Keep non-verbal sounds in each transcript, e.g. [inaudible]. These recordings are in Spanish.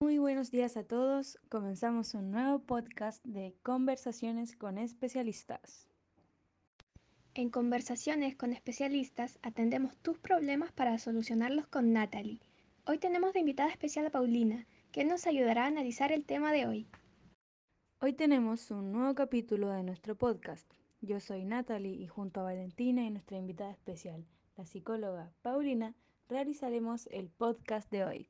Muy buenos días a todos. Comenzamos un nuevo podcast de conversaciones con especialistas. En conversaciones con especialistas atendemos tus problemas para solucionarlos con Natalie. Hoy tenemos de invitada especial a Paulina, que nos ayudará a analizar el tema de hoy. Hoy tenemos un nuevo capítulo de nuestro podcast. Yo soy Natalie y junto a Valentina y nuestra invitada especial, la psicóloga Paulina, realizaremos el podcast de hoy.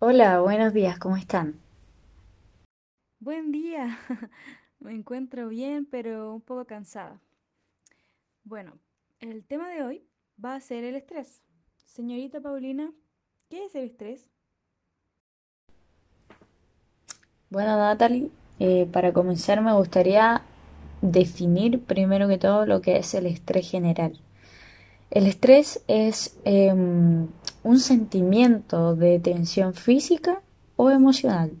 Hola, buenos días, ¿cómo están? Buen día. [laughs] Me encuentro bien, pero un poco cansada. Bueno, el tema de hoy va a ser el estrés. Señorita Paulina, ¿qué es el estrés? Bueno, Natalie, eh, para comenzar me gustaría definir primero que todo lo que es el estrés general. El estrés es em, un sentimiento de tensión física o emocional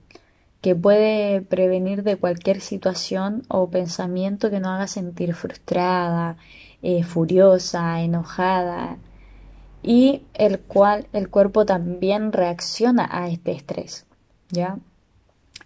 que puede prevenir de cualquier situación o pensamiento que nos haga sentir frustrada, eh, furiosa, enojada, y el cual el cuerpo también reacciona a este estrés, ¿ya?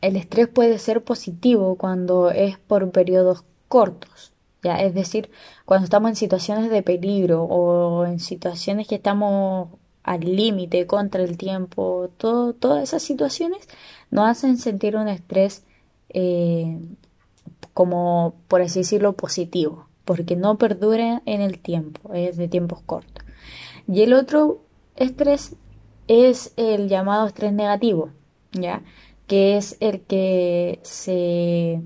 El estrés puede ser positivo cuando es por periodos cortos, ¿ya? Es decir, cuando estamos en situaciones de peligro o en situaciones que estamos al límite contra el tiempo, todo, todas esas situaciones nos hacen sentir un estrés eh, como, por así decirlo, positivo, porque no perdura en el tiempo, es de tiempos cortos. Y el otro estrés es el llamado estrés negativo, ¿ya? Que es el que se,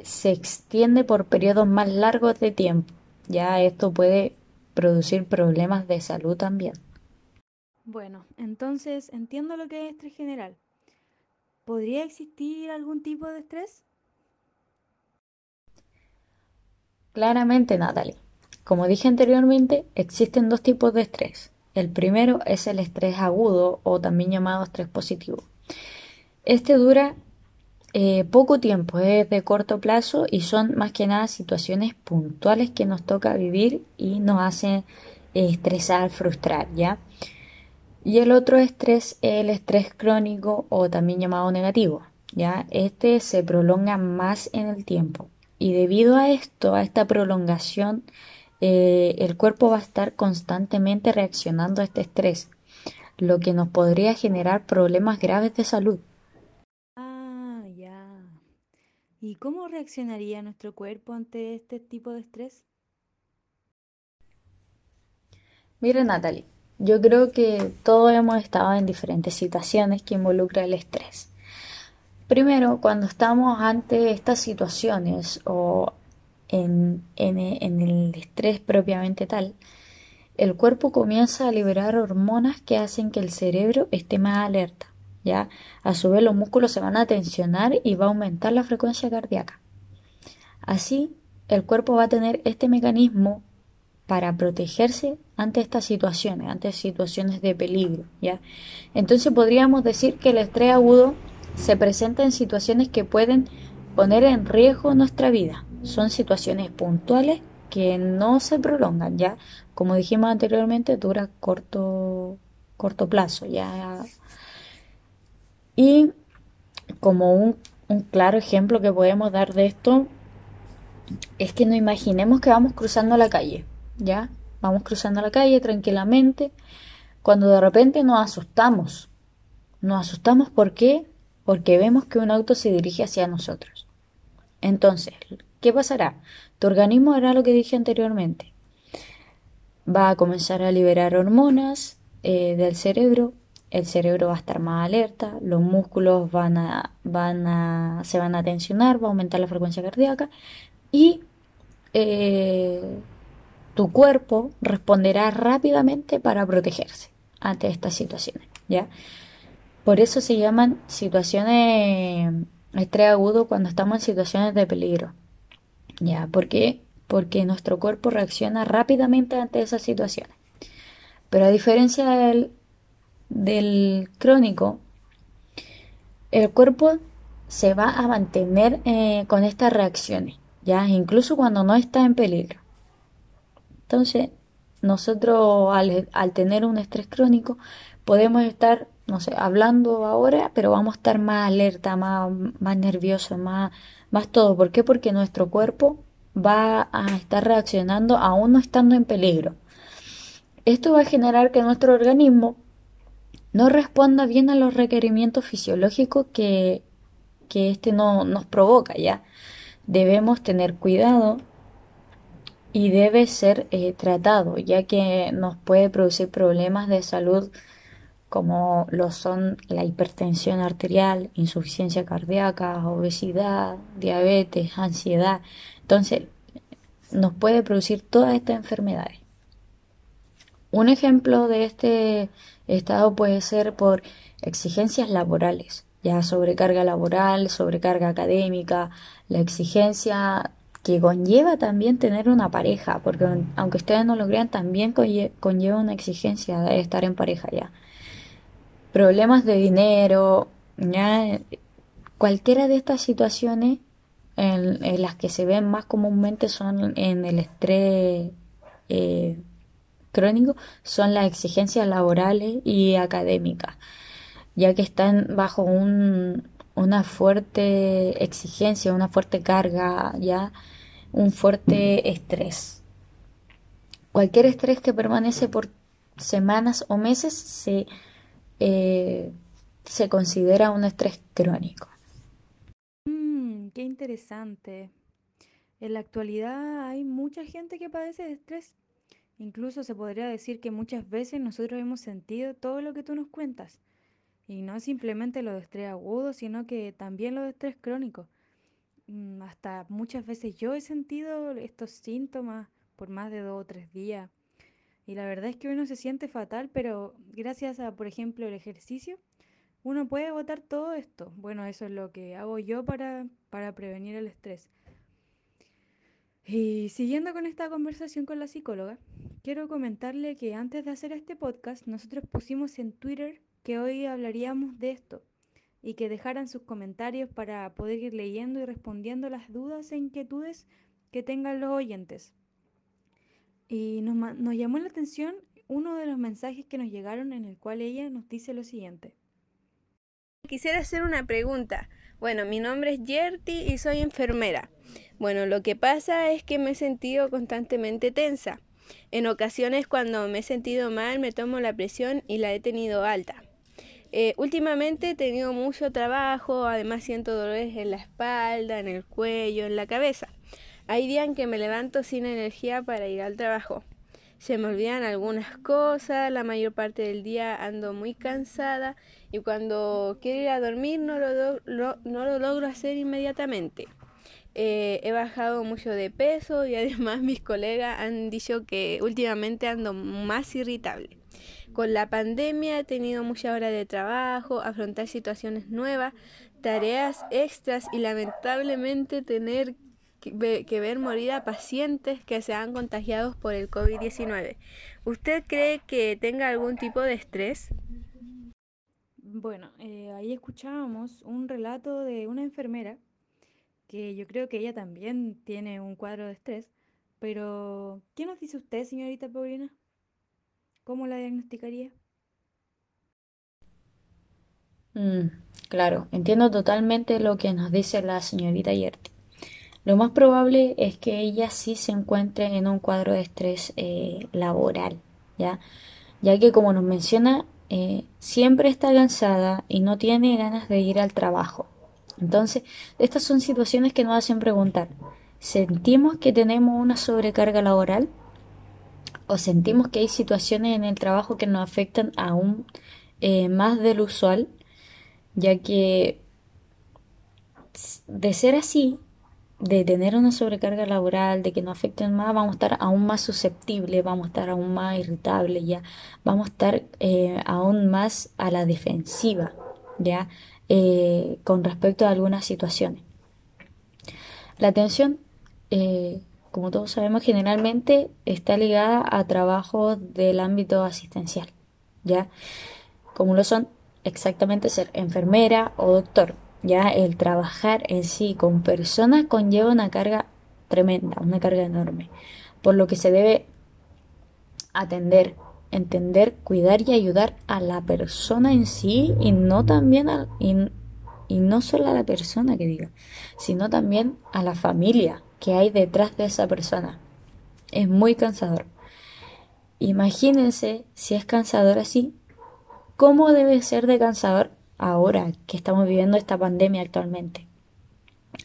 se extiende por periodos más largos de tiempo. Ya esto puede producir problemas de salud también. Bueno, entonces entiendo lo que es estrés general. ¿Podría existir algún tipo de estrés? Claramente, Natalie. Como dije anteriormente, existen dos tipos de estrés. El primero es el estrés agudo o también llamado estrés positivo. Este dura eh, poco tiempo, es de corto plazo y son más que nada situaciones puntuales que nos toca vivir y nos hacen estresar, frustrar, ¿ya? Y el otro estrés es el estrés crónico o también llamado negativo, ¿ya? Este se prolonga más en el tiempo y debido a esto, a esta prolongación, eh, el cuerpo va a estar constantemente reaccionando a este estrés, lo que nos podría generar problemas graves de salud. Ah, ya. ¿Y cómo reaccionaría nuestro cuerpo ante este tipo de estrés? Mira, Natalie, yo creo que todos hemos estado en diferentes situaciones que involucran el estrés. Primero, cuando estamos ante estas situaciones o en, el estrés propiamente tal, el cuerpo comienza a liberar hormonas que hacen que el cerebro esté más alerta. ¿Ya? A su vez los músculos se van a tensionar y va a aumentar la frecuencia cardíaca. Así, el cuerpo va a tener este mecanismo para protegerse ante estas situaciones, ante situaciones de peligro, ¿ya? Entonces podríamos decir que el estrés agudo se presenta en situaciones que pueden poner en riesgo nuestra vida. Son situaciones puntuales que no se prolongan, ya como dijimos anteriormente, dura corto, corto plazo, ya. Y como un, claro ejemplo que podemos dar de esto es que nos imaginemos que vamos cruzando la calle, ¿ya? Vamos cruzando la calle tranquilamente, cuando de repente nos asustamos. Nos asustamos ¿por qué? porque vemos que un auto se dirige hacia nosotros. Entonces, ¿qué pasará? Tu organismo hará lo que dije anteriormente. Va a comenzar a liberar hormonas eh, del cerebro, el cerebro va a estar más alerta, los músculos van a, van a, se van a tensionar, va a aumentar la frecuencia cardíaca y eh, tu cuerpo responderá rápidamente para protegerse ante estas situaciones. ¿ya? Por eso se llaman situaciones estrés agudo cuando estamos en situaciones de peligro. ¿Ya? ¿Por qué? Porque nuestro cuerpo reacciona rápidamente ante esas situaciones. Pero a diferencia del, del crónico, el cuerpo se va a mantener eh, con estas reacciones, ya incluso cuando no está en peligro. Entonces, nosotros al, al tener un estrés crónico podemos estar, no sé, hablando ahora, pero vamos a estar más alerta, más, más nervioso, más, más todo. ¿Por qué? Porque nuestro cuerpo va a estar reaccionando aún no estando en peligro. Esto va a generar que nuestro organismo no responda bien a los requerimientos fisiológicos que, que este no, nos provoca, ¿ya? Debemos tener cuidado y debe ser eh, tratado, ya que nos puede producir problemas de salud como lo son la hipertensión arterial, insuficiencia cardíaca, obesidad, diabetes, ansiedad. Entonces, nos puede producir todas estas enfermedades. Un ejemplo de este estado puede ser por exigencias laborales, ya sobrecarga laboral, sobrecarga académica, la exigencia que conlleva también tener una pareja, porque aunque ustedes no lo crean, también conlleva una exigencia de estar en pareja ya. Problemas de dinero, ya cualquiera de estas situaciones en, las que se ven más comúnmente son en el estrés eh, crónico, son las exigencias laborales y académicas, ya que están bajo un, una fuerte exigencia, una fuerte carga, ya un fuerte estrés. Cualquier estrés que permanece por semanas o meses se, eh, se considera un estrés crónico. Mm, qué interesante. En la actualidad hay mucha gente que padece de estrés. Incluso se podría decir que muchas veces nosotros hemos sentido todo lo que tú nos cuentas. Y no simplemente lo de estrés agudo, sino que también lo de estrés crónico. Mm, hasta muchas veces yo he sentido estos síntomas por más de dos o tres días. Y la verdad es que uno se siente fatal, pero gracias a, por ejemplo, el ejercicio, uno puede agotar todo esto. Bueno, eso es lo que hago yo para, para prevenir el estrés. Y siguiendo con esta conversación con la psicóloga, quiero comentarle que antes de hacer este podcast, nosotros pusimos en Twitter que hoy hablaríamos de esto y que dejaran sus comentarios para poder ir leyendo y respondiendo las dudas e inquietudes que tengan los oyentes. Y nos, llamó la atención uno de los mensajes que nos llegaron en el cual ella nos dice lo siguiente. Quisiera hacer una pregunta. Bueno, mi nombre es Yerti y soy enfermera. Bueno, lo que pasa es que me he sentido constantemente tensa. En ocasiones cuando me he sentido mal me tomo la presión y la he tenido alta. Eh, últimamente he tenido mucho trabajo, además siento dolores en la espalda, en el cuello, en la cabeza. Hay días en que me levanto sin energía para ir al trabajo. Se me olvidan algunas cosas, la mayor parte del día ando muy cansada y cuando quiero ir a dormir no lo, no lo logro hacer inmediatamente. Eh, he bajado mucho de peso y [laughs] además mis colegas han dicho que últimamente ando más irritable. Con la pandemia he tenido mucha hora de trabajo, afrontar situaciones nuevas, tareas extras y lamentablemente tener que ver morir a pacientes que se han contagiado por el COVID-19. ¿Usted cree que tenga algún tipo de estrés? Bueno, eh, ahí escuchábamos un relato de una enfermera que yo creo que ella también tiene un cuadro de estrés, pero ¿qué nos dice usted, señorita Paulina? ¿Cómo la diagnosticaría? Mm, claro, entiendo totalmente lo que nos dice la señorita Yerti. Lo más probable es que ella sí se encuentre en un cuadro de estrés eh, laboral, ¿ya? Ya que como nos menciona, eh, siempre está cansada y no tiene ganas de ir al trabajo. Entonces, estas son situaciones que nos hacen preguntar, ¿sentimos que tenemos una sobrecarga laboral? ¿O sentimos que hay situaciones en el trabajo que nos afectan aún eh, más del usual? Ya que de ser así, de tener una sobrecarga laboral, de que nos afecten más, vamos a estar aún más susceptibles, vamos a estar aún más irritables, ya, vamos a estar eh, aún más a la defensiva, ya, eh, con respecto a algunas situaciones. La atención, eh, como todos sabemos, generalmente está ligada a trabajos del ámbito asistencial, ¿ya? Como lo son exactamente ser enfermera o doctor. Ya el trabajar en sí con personas conlleva una carga tremenda, una carga enorme, por lo que se debe atender, entender, cuidar y ayudar a la persona en sí y no también a, y, y no solo a la persona que diga, sino también a la familia que hay detrás de esa persona. Es muy cansador. Imagínense si es cansador así, ¿cómo debe ser de cansador ahora que estamos viviendo esta pandemia actualmente?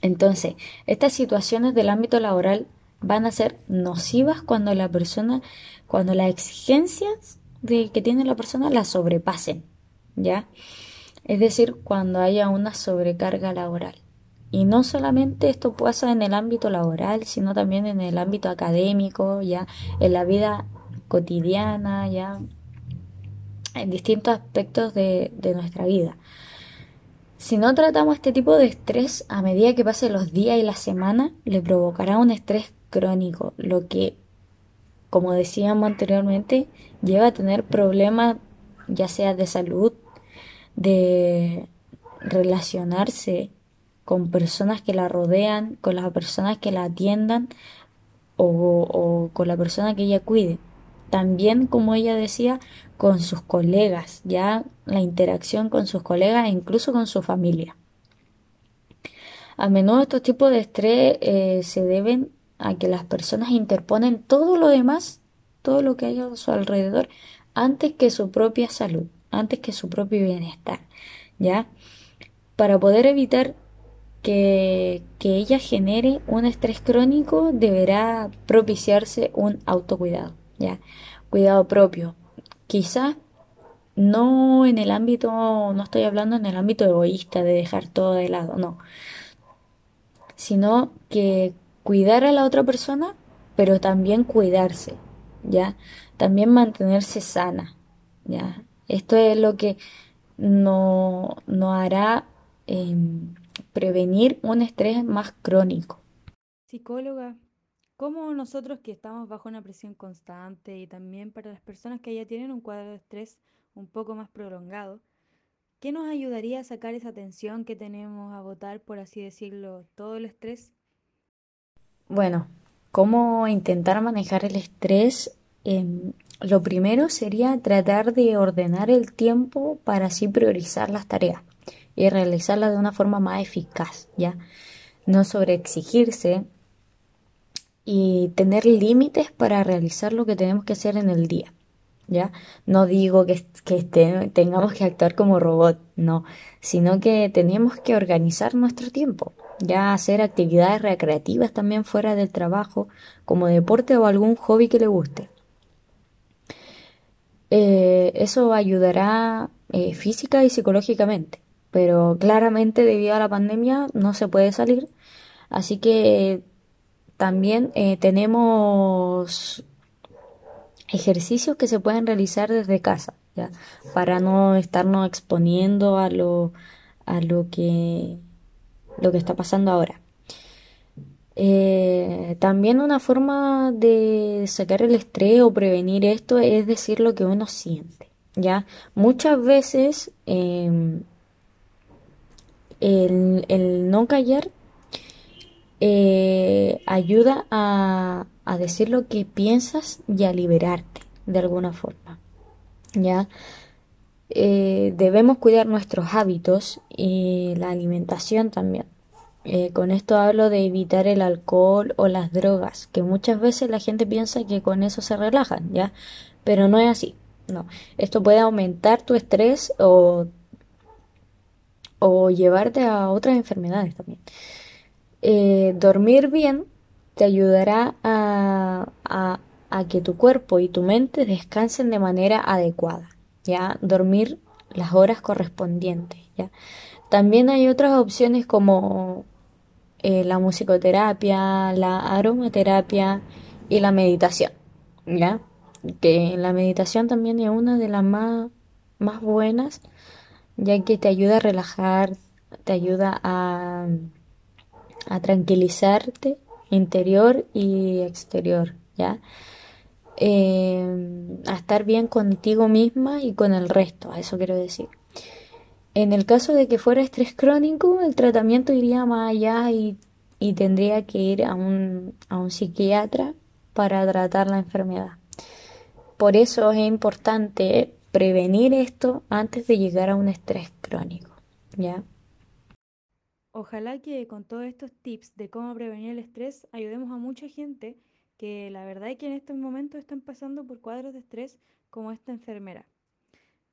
Entonces, estas situaciones del ámbito laboral van a ser nocivas cuando la persona, cuando las exigencias de, que tiene la persona las sobrepasen, ¿ya? Es decir, cuando haya una sobrecarga laboral. Y no solamente esto pasa en el ámbito laboral, sino también en el ámbito académico, ya en la vida cotidiana, ya en distintos aspectos de, de nuestra vida. Si no tratamos este tipo de estrés a medida que pasen los días y la semana, le provocará un estrés crónico, lo que, como decíamos anteriormente, lleva a tener problemas ya sea de salud, de relacionarse con personas que la rodean, con las personas que la atiendan o, con la persona que ella cuide. También, como ella decía, con sus colegas, ya la interacción con sus colegas e incluso con su familia. A menudo estos tipos de estrés eh, se deben a que las personas interponen todo lo demás, todo lo que hay a su alrededor, antes que su propia salud, antes que su propio bienestar, ¿ya? Para poder evitar que, que ella genere un estrés crónico, deberá propiciarse un autocuidado. ¿ya? Cuidado propio. Quizás no en el ámbito, no estoy hablando en el ámbito egoísta de dejar todo de lado, no. Sino que cuidar a la otra persona, pero también cuidarse, ¿ya? También mantenerse sana, ¿ya? Esto es lo que no, no hará eh, prevenir un estrés más crónico. Psicóloga, ¿Cómo nosotros que estamos bajo una presión constante y también para las personas que ya tienen un cuadro de estrés un poco más prolongado, ¿qué nos ayudaría a sacar esa tensión que tenemos a botar, por así decirlo, todo el estrés? Bueno, ¿cómo intentar manejar el estrés? Em, lo primero sería tratar de ordenar el tiempo para así priorizar las tareas y realizarlas de una forma más eficaz, ¿ya? No sobreexigirse, y tener límites para realizar lo que tenemos que hacer en el día. ¿Ya? No digo que, que tengamos que actuar como robot, no, sino que tenemos que organizar nuestro tiempo, ya hacer actividades recreativas también fuera del trabajo, como deporte o algún hobby que le guste. Eh, eso ayudará eh, física y psicológicamente, pero claramente debido a la pandemia no se puede salir, así que también eh, tenemos ejercicios que se pueden realizar desde casa, ¿ya? Para no estarnos exponiendo a lo, a lo que, lo que está pasando ahora. Eh, también una forma de sacar el estrés o prevenir esto es decir lo que uno siente, ¿ya? Muchas veces em, el, el no callar eh, ayuda a, a, decir lo que piensas y a liberarte de alguna forma. ¿Ya? Eh, debemos cuidar nuestros hábitos y la alimentación también. Eh, con esto hablo de evitar el alcohol o las drogas, que muchas veces la gente piensa que con eso se relajan, ¿ya? Pero no es así. No, esto puede aumentar tu estrés o, o llevarte a otras enfermedades también. Eh, dormir bien te ayudará a, a, que tu cuerpo y tu mente descansen de manera adecuada, ¿ya? Dormir las horas correspondientes, ¿ya? También hay otras opciones como eh, la musicoterapia, la aromaterapia y la meditación, ¿ya? Que la meditación también es una de las más, más buenas, ya que te ayuda a relajar, te ayuda a a tranquilizarte interior y exterior, ¿ya? Eh, a estar bien contigo misma y con el resto, a eso quiero decir. En el caso de que fuera estrés crónico, el tratamiento iría más allá y, y tendría que ir a un, a un psiquiatra para tratar la enfermedad. Por eso es importante prevenir esto antes de llegar a un estrés crónico, ¿ya? Ojalá que con todos estos tips de cómo prevenir el estrés ayudemos a mucha gente que la verdad es que en estos momentos están pasando por cuadros de estrés como esta enfermera.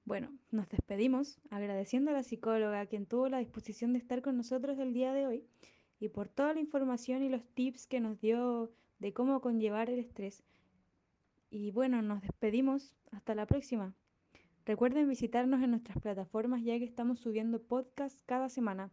Bueno, nos despedimos agradeciendo a la psicóloga quien tuvo la disposición de estar con nosotros el día de hoy y por toda la información y los tips que nos dio de cómo conllevar el estrés. Y bueno, nos despedimos. Hasta la próxima. Recuerden visitarnos en nuestras plataformas ya que estamos subiendo podcasts cada semana.